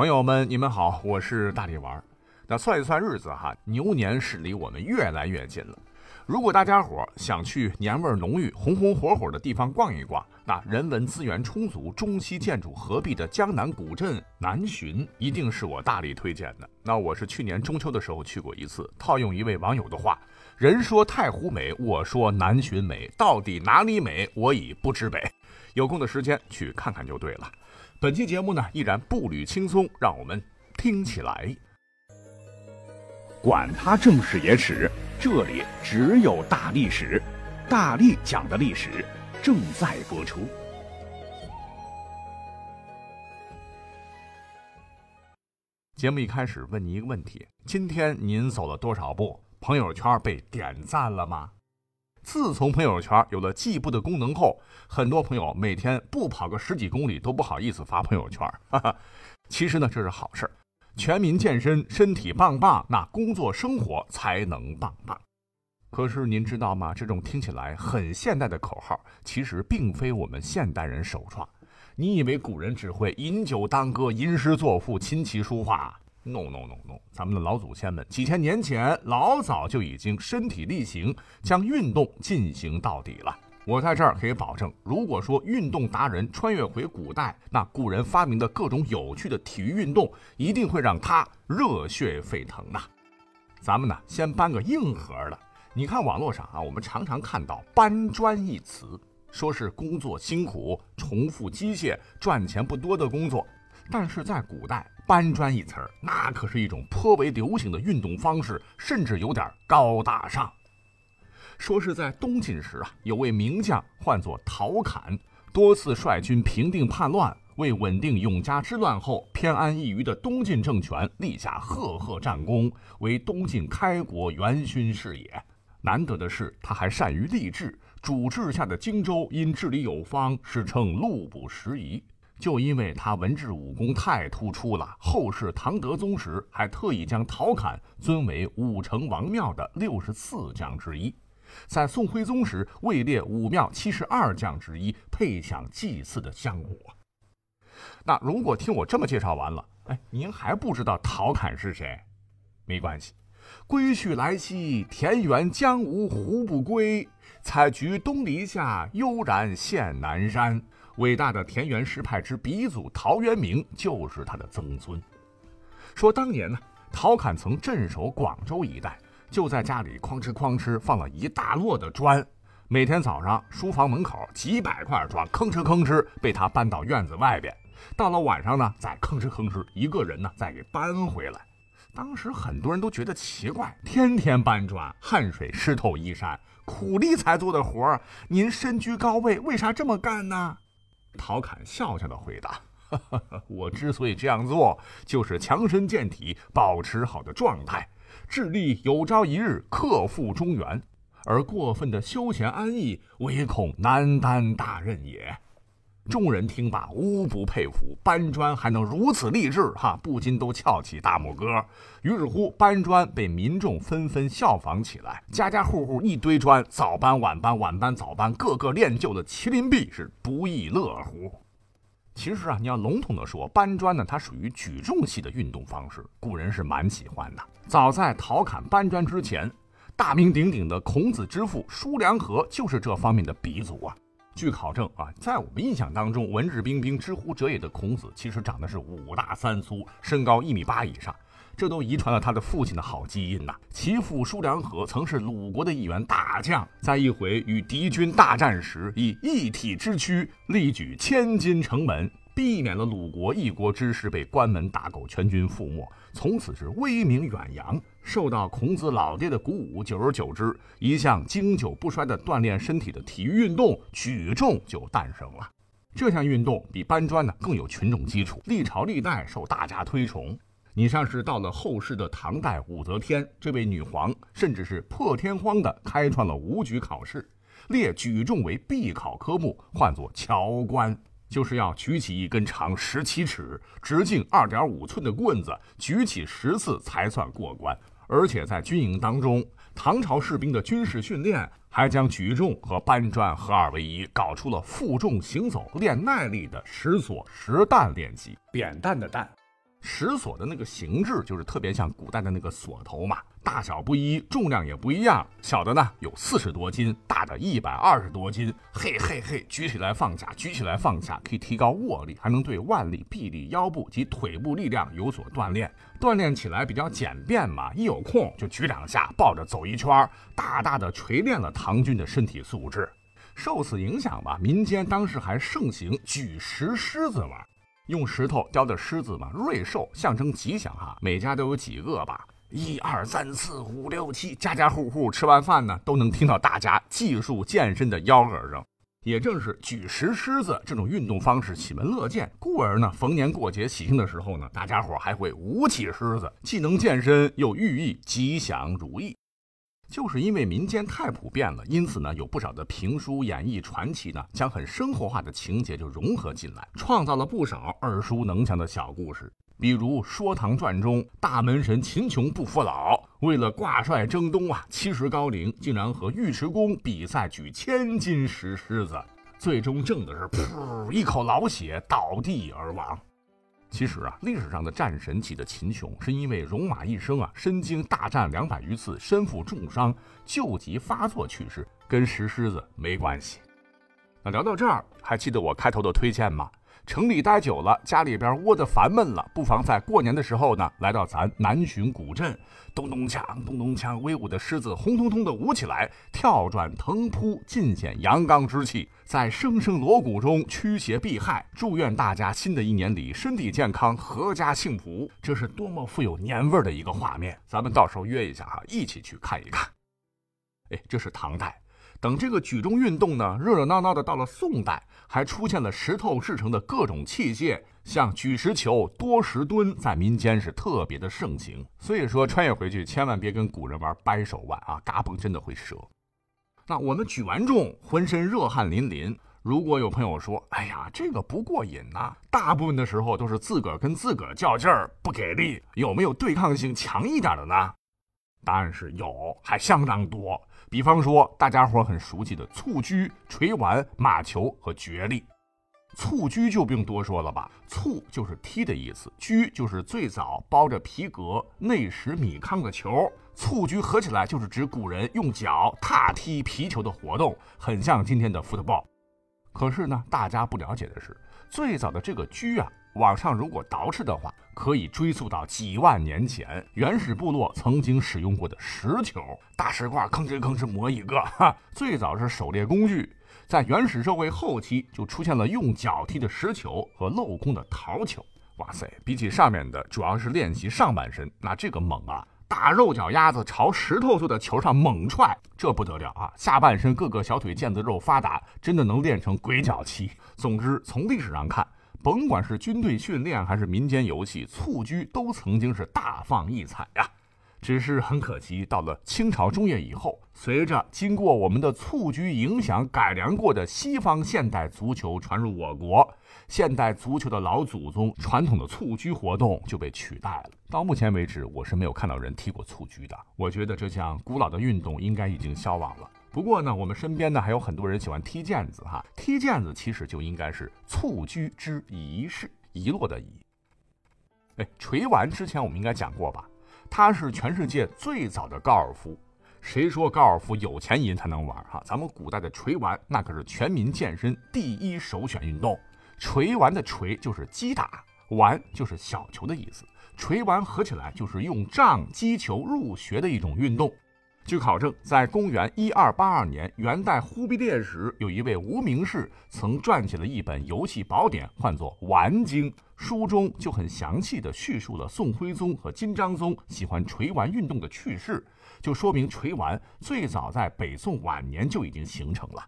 朋友们，你们好，我是大力丸。那算一算日子哈，牛年是离我们越来越近了。如果大家伙想去年味浓郁、红红火火的地方逛一逛，那人文资源充足、中西建筑合璧的江南古镇南浔，一定是我大力推荐的。那我是去年中秋的时候去过一次。套用一位网友的话：“人说太湖美，我说南浔美，到底哪里美，我已不知北。”有空的时间去看看就对了。本期节目呢，依然步履轻松，让我们听起来。管他正史野史，这里只有大历史，大力讲的历史正在播出。节目一开始问您一个问题：今天您走了多少步？朋友圈被点赞了吗？自从朋友圈有了计步的功能后，很多朋友每天不跑个十几公里都不好意思发朋友圈。哈哈，其实呢，这是好事儿，全民健身，身体棒棒，那工作生活才能棒棒。可是您知道吗？这种听起来很现代的口号，其实并非我们现代人首创。你以为古人只会饮酒当歌、吟诗作赋、琴棋书画？No no no no，咱们的老祖先们几千年前老早就已经身体力行，将运动进行到底了。我在这儿可以保证，如果说运动达人穿越回古代，那古人发明的各种有趣的体育运动，一定会让他热血沸腾呐。咱们呢，先搬个硬核的。你看网络上啊，我们常常看到“搬砖”一词，说是工作辛苦、重复机械、赚钱不多的工作，但是在古代。搬砖一词儿，那可是一种颇为流行的运动方式，甚至有点高大上。说是在东晋时啊，有位名将唤作陶侃，多次率军平定叛乱，为稳定永嘉之乱后偏安一隅的东晋政权立下赫赫战功，为东晋开国元勋是也。难得的是，他还善于励志，主治下的荆州因治理有方，史称路不拾遗。就因为他文治武功太突出了，后世唐德宗时还特意将陶侃尊为武成王庙的六十四将之一，在宋徽宗时位列武庙七十二将之一，配享祭祀的香火。那如果听我这么介绍完了，哎，您还不知道陶侃是谁？没关系，归去来兮，田园将芜胡不归？采菊东篱下，悠然见南山。伟大的田园诗派之鼻祖陶渊明就是他的曾孙。说当年呢，陶侃曾镇守广州一带，就在家里哐哧哐哧放了一大摞的砖。每天早上，书房门口几百块砖吭哧吭哧被他搬到院子外边。到了晚上呢，再吭哧吭哧一个人呢再给搬回来。当时很多人都觉得奇怪，天天搬砖，汗水湿透衣衫，苦力才做的活儿，您身居高位，为啥这么干呢？陶侃笑笑的回答：“我之所以这样做，就是强身健体，保持好的状态，致力有朝一日克复中原。而过分的休闲安逸，唯恐难担大任也。”众人听罢，无不佩服，搬砖还能如此励志，哈，不禁都翘起大拇哥。于是乎，搬砖被民众纷纷效仿起来，家家户户一堆砖，早搬晚搬，晚搬早搬，个个练就的麒麟臂，是不亦乐乎。其实啊，你要笼统的说，搬砖呢，它属于举重系的运动方式，古人是蛮喜欢的。早在陶侃搬砖之前，大名鼎鼎的孔子之父叔良和就是这方面的鼻祖啊。据考证啊，在我们印象当中，文质彬彬、知乎者也的孔子，其实长得是五大三粗，身高一米八以上，这都遗传了他的父亲的好基因呐。其父叔良和曾是鲁国的一员大将，在一回与敌军大战时，以一体之躯力举千金城门。避免了鲁国一国之师被关门大狗全军覆没，从此是威名远扬。受到孔子老爹的鼓舞，久而久之，一项经久不衰的锻炼身体的体育运动——举重就诞生了。这项运动比搬砖呢更有群众基础，历朝历代受大家推崇。你像是到了后世的唐代，武则天这位女皇，甚至是破天荒的开创了武举考试，列举重为必考科目，唤作乔官。就是要举起一根长十七尺、直径二点五寸的棍子，举起十次才算过关。而且在军营当中，唐朝士兵的军事训练还将举重和搬砖合二为一，搞出了负重行走、练耐力的石锁石弹练习。扁担的担，石锁的那个形制就是特别像古代的那个锁头嘛，大小不一，重量也不一样。小的呢有四十多斤，大的一百二十多斤。嘿嘿嘿，举起来放下，举起来放下，可以提高握力，还能对腕力、臂力、腰部及腿部力量有所锻炼。锻炼起来比较简便嘛，一有空就举两下，抱着走一圈，大大的锤炼了唐军的身体素质。受此影响吧，民间当时还盛行举石狮子玩。用石头雕的狮子嘛，瑞兽象征吉祥哈。每家都有几个吧，一二三四五六七，家家户户吃完饭呢，都能听到大家技术健身的吆喝声。也正是举石狮子这种运动方式喜闻乐见，故而呢，逢年过节喜庆的时候呢，大家伙还会舞起狮子，既能健身，又寓意吉祥如意。就是因为民间太普遍了，因此呢，有不少的评书、演绎、传奇呢，将很生活化的情节就融合进来，创造了不少耳熟能详的小故事。比如《说唐传》中，大门神秦琼不服老，为了挂帅征东啊，七十高龄，竟然和尉迟恭比赛举千斤石狮子，最终挣的是噗一口老血，倒地而亡。其实啊，历史上的战神级的秦琼，是因为戎马一生啊，身经大战两百余次，身负重伤，旧疾发作去世，跟石狮子没关系。那聊到这儿，还记得我开头的推荐吗？城里待久了，家里边窝得烦闷了，不妨在过年的时候呢，来到咱南浔古镇，咚咚锵，咚咚锵，威武的狮子轰通通的舞起来，跳转腾扑，尽显阳刚之气，在声声锣鼓中驱邪避害，祝愿大家新的一年里身体健康，阖家幸福。这是多么富有年味的一个画面！咱们到时候约一下哈，一起去看一看。哎，这是唐代。等这个举重运动呢，热热闹闹的到了宋代，还出现了石头制成的各种器械，像举石球、多石墩，在民间是特别的盛行。所以说，穿越回去千万别跟古人玩掰手腕啊，嘎嘣真的会折。那我们举完重，浑身热汗淋淋。如果有朋友说：“哎呀，这个不过瘾呐！”大部分的时候都是自个儿跟自个儿较劲儿，不给力。有没有对抗性强一点的呢？答案是有，还相当多。比方说，大家伙很熟悉的蹴鞠、锤丸、马球和角力。蹴鞠就不用多说了吧，蹴就是踢的意思，鞠就是最早包着皮革、内实米糠的球。蹴鞠合起来就是指古人用脚踏踢皮球的活动，很像今天的 football。可是呢，大家不了解的是，最早的这个鞠啊。往上如果倒饬的话，可以追溯到几万年前，原始部落曾经使用过的石球。大石块吭哧吭哧磨一个，哈，最早是狩猎工具。在原始社会后期，就出现了用脚踢的石球和镂空的陶球。哇塞，比起上面的，主要是练习上半身，那这个猛啊！大肉脚丫子朝石头做的球上猛踹，这不得了啊！下半身各个小腿腱子肉发达，真的能练成鬼脚七。总之，从历史上看。甭管是军队训练还是民间游戏，蹴鞠都曾经是大放异彩呀。只是很可惜，到了清朝中叶以后，随着经过我们的蹴鞠影响改良过的西方现代足球传入我国，现代足球的老祖宗传统的蹴鞠活动就被取代了。到目前为止，我是没有看到人踢过蹴鞠的。我觉得这项古老的运动应该已经消亡了。不过呢，我们身边呢还有很多人喜欢踢毽子哈。踢毽子其实就应该是蹴鞠之仪式，遗落的遗。哎，锤丸之前我们应该讲过吧？它是全世界最早的高尔夫。谁说高尔夫有钱人才能玩哈？咱们古代的锤丸那可是全民健身第一首选运动。锤丸的锤就是击打，丸就是小球的意思。锤丸合起来就是用杖击球入穴的一种运动。据考证，在公元一二八二年，元代忽必烈时，有一位无名氏曾撰写了一本游戏宝典，唤作《玩经》。书中就很详细地叙述了宋徽宗和金章宗喜欢锤丸运动的趣事，就说明锤丸最早在北宋晚年就已经形成了。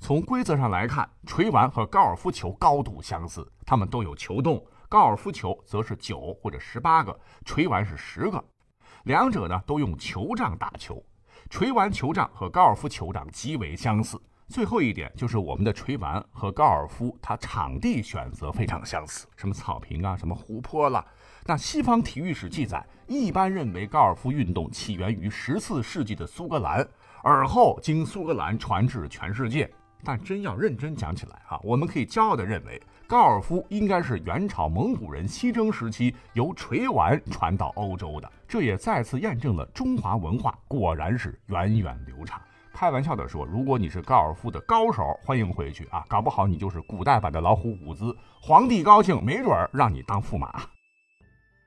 从规则上来看，锤丸和高尔夫球高度相似，它们都有球洞，高尔夫球则是九或者十八个，锤丸是十个，两者呢都用球杖打球。锤丸球杖和高尔夫球杖极为相似。最后一点就是我们的锤丸和高尔夫，它场地选择非常相似，什么草坪啊，什么湖泊啦。那西方体育史记载，一般认为高尔夫运动起源于十四世纪的苏格兰，而后经苏格兰传至全世界。但真要认真讲起来啊，我们可以骄傲地认为，高尔夫应该是元朝蒙古人西征时期由垂丸传到欧洲的。这也再次验证了中华文化果然是源远流长。开玩笑地说，如果你是高尔夫的高手，欢迎回去啊！搞不好你就是古代版的老虎伍兹，皇帝高兴，没准儿让你当驸马。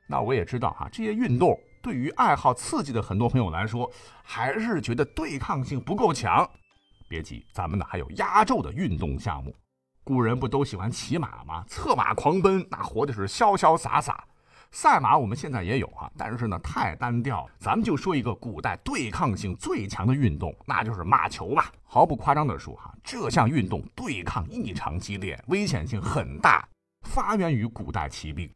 那我也知道哈，这些运动对于爱好刺激的很多朋友来说，还是觉得对抗性不够强。别急，咱们呢还有压轴的运动项目。古人不都喜欢骑马吗？策马狂奔，那活的是潇潇洒洒。赛马我们现在也有啊，但是呢太单调。咱们就说一个古代对抗性最强的运动，那就是马球吧。毫不夸张地说哈，这项运动对抗异常激烈，危险性很大。发源于古代骑兵，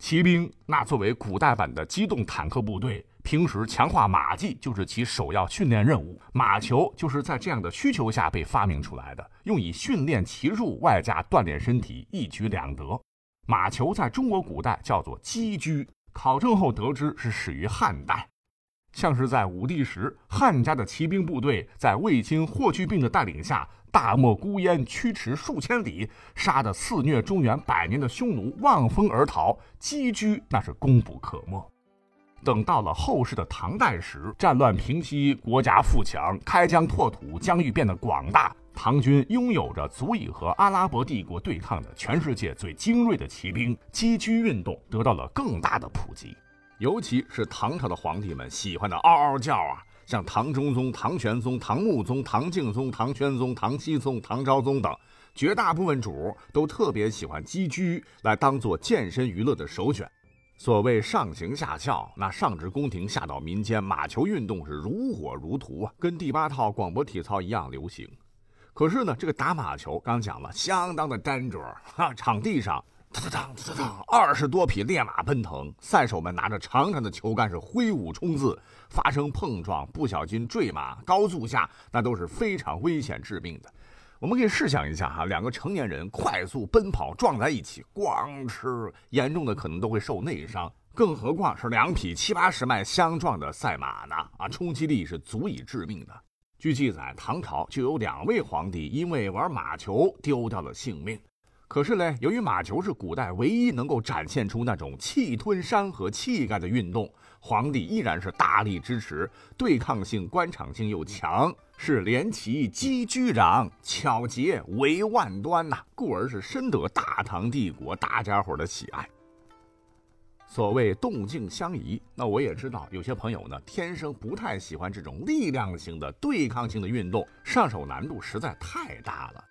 骑兵那作为古代版的机动坦克部队。平时强化马技就是其首要训练任务，马球就是在这样的需求下被发明出来的，用以训练骑术，外加锻炼身体，一举两得。马球在中国古代叫做击车，考证后得知是始于汉代。像是在武帝时，汉家的骑兵部队在卫青、霍去病的带领下，大漠孤烟，驱驰数千里，杀得肆虐中原百年的匈奴望风而逃，击车那是功不可没。等到了后世的唐代时，战乱平息，国家富强，开疆拓土，疆域变得广大。唐军拥有着足以和阿拉伯帝国对抗的全世界最精锐的骑兵，击车运动得到了更大的普及。尤其是唐朝的皇帝们喜欢的嗷嗷叫啊，像唐中宗、唐玄宗、唐穆宗、唐敬宗、唐宣宗、唐僖宗、唐昭宗等，绝大部分主都特别喜欢击车来当做健身娱乐的首选。所谓上行下效，那上至宫廷，下到民间，马球运动是如火如荼啊，跟第八套广播体操一样流行。可是呢，这个打马球刚讲了，相当的单着啊，场地上哒哒哒哒哒，二十多匹烈马奔腾，赛手们拿着长长的球杆是挥舞冲刺，发生碰撞，不小心坠马，高速下那都是非常危险致命的。我们可以试想一下哈，两个成年人快速奔跑撞在一起，咣哧，严重的可能都会受内伤。更何况是两匹七八十迈相撞的赛马呢？啊，冲击力是足以致命的。据记载，唐朝就有两位皇帝因为玩马球丢掉了性命。可是呢，由于马球是古代唯一能够展现出那种气吞山河气概的运动，皇帝依然是大力支持，对抗性、观赏性又强。是连旗击居长，巧捷为万端呐，故而是深得大唐帝国大家伙的喜爱。所谓动静相宜，那我也知道有些朋友呢，天生不太喜欢这种力量型的对抗性的运动，上手难度实在太大了。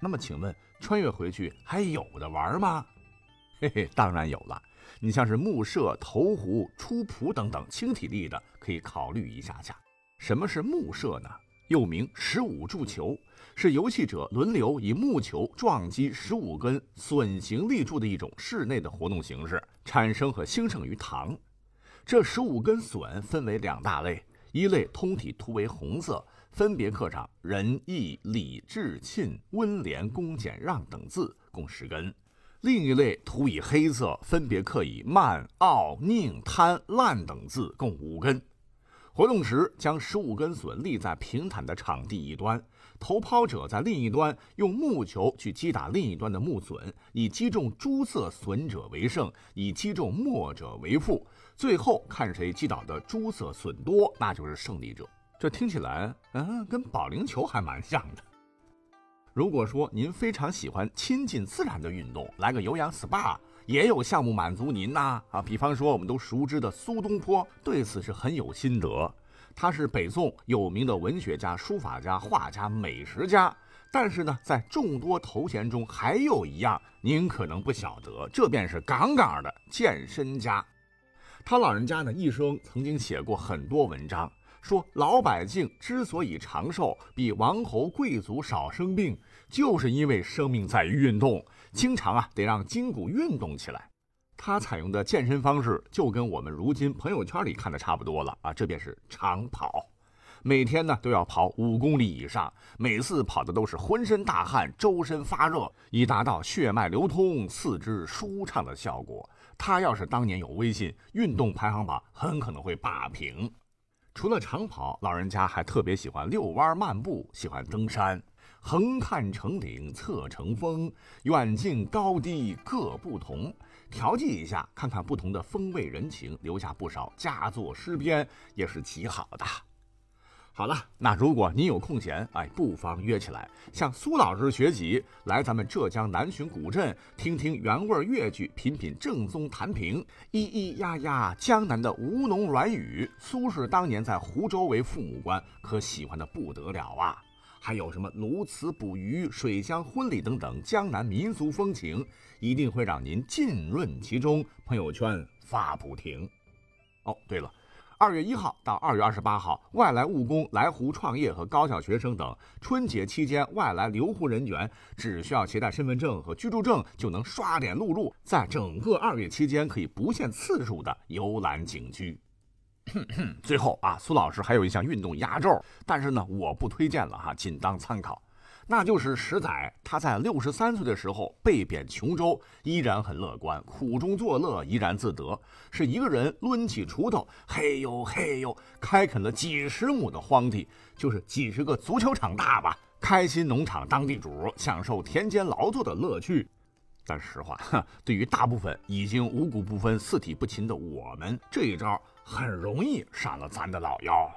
那么请问，穿越回去还有的玩吗？嘿嘿，当然有了。你像是木射、投壶、出仆等等轻体力的，可以考虑一下下。什么是木射呢？又名十五柱球，是游戏者轮流以木球撞击十五根笋形立柱的一种室内的活动形式，产生和兴盛于唐。这十五根笋分为两大类，一类通体涂为红色，分别刻上仁义礼智信温廉恭俭让等字，共十根；另一类涂以黑色，分别刻以慢傲佞贪滥等字，共五根。活动时，将十五根笋立在平坦的场地一端，投抛者在另一端用木球去击打另一端的木笋，以击中朱色笋者为胜，以击中墨者为负。最后看谁击倒的朱色笋多，那就是胜利者。这听起来，嗯，跟保龄球还蛮像的。如果说您非常喜欢亲近自然的运动，来个有氧 SPA。也有项目满足您呐啊，比方说我们都熟知的苏东坡，对此是很有心得。他是北宋有名的文学家、书法家、画家、美食家，但是呢，在众多头衔中还有一样，您可能不晓得，这便是杠杠的健身家。他老人家呢一生曾经写过很多文章，说老百姓之所以长寿，比王侯贵族少生病，就是因为生命在于运动。经常啊，得让筋骨运动起来。他采用的健身方式就跟我们如今朋友圈里看的差不多了啊，这便是长跑。每天呢都要跑五公里以上，每次跑的都是浑身大汗、周身发热，以达到血脉流通、四肢舒畅的效果。他要是当年有微信，运动排行榜很可能会霸屏。除了长跑，老人家还特别喜欢遛弯、漫步，喜欢登山。横看成岭侧成峰，远近高低各不同。调剂一下，看看不同的风味人情，留下不少佳作诗篇，也是极好的。好了，那如果您有空闲，哎，不妨约起来，向苏老师学习，来咱们浙江南浔古镇，听听原味粤剧，品品正宗弹评，咿咿呀呀江南的吴侬软语。苏轼当年在湖州为父母官，可喜欢的不得了啊！还有什么鸬鹚捕鱼、水乡婚礼等等江南民俗风情，一定会让您浸润其中，朋友圈发不停。哦，对了。二月一号到二月二十八号，外来务工来沪创业和高校学生等，春节期间外来留沪人员只需要携带身份证和居住证就能刷脸录入，在整个二月期间可以不限次数的游览景区。最后啊，苏老师还有一项运动压轴，但是呢，我不推荐了哈，仅当参考。那就是十载，他在六十三岁的时候被贬琼州，依然很乐观，苦中作乐，怡然自得，是一个人抡起锄头，嘿呦嘿呦，开垦了几十亩的荒地，就是几十个足球场大吧，开心农场当地主，享受田间劳作的乐趣。但实话，对于大部分已经五谷不分、四体不勤的我们，这一招很容易上了咱的老腰。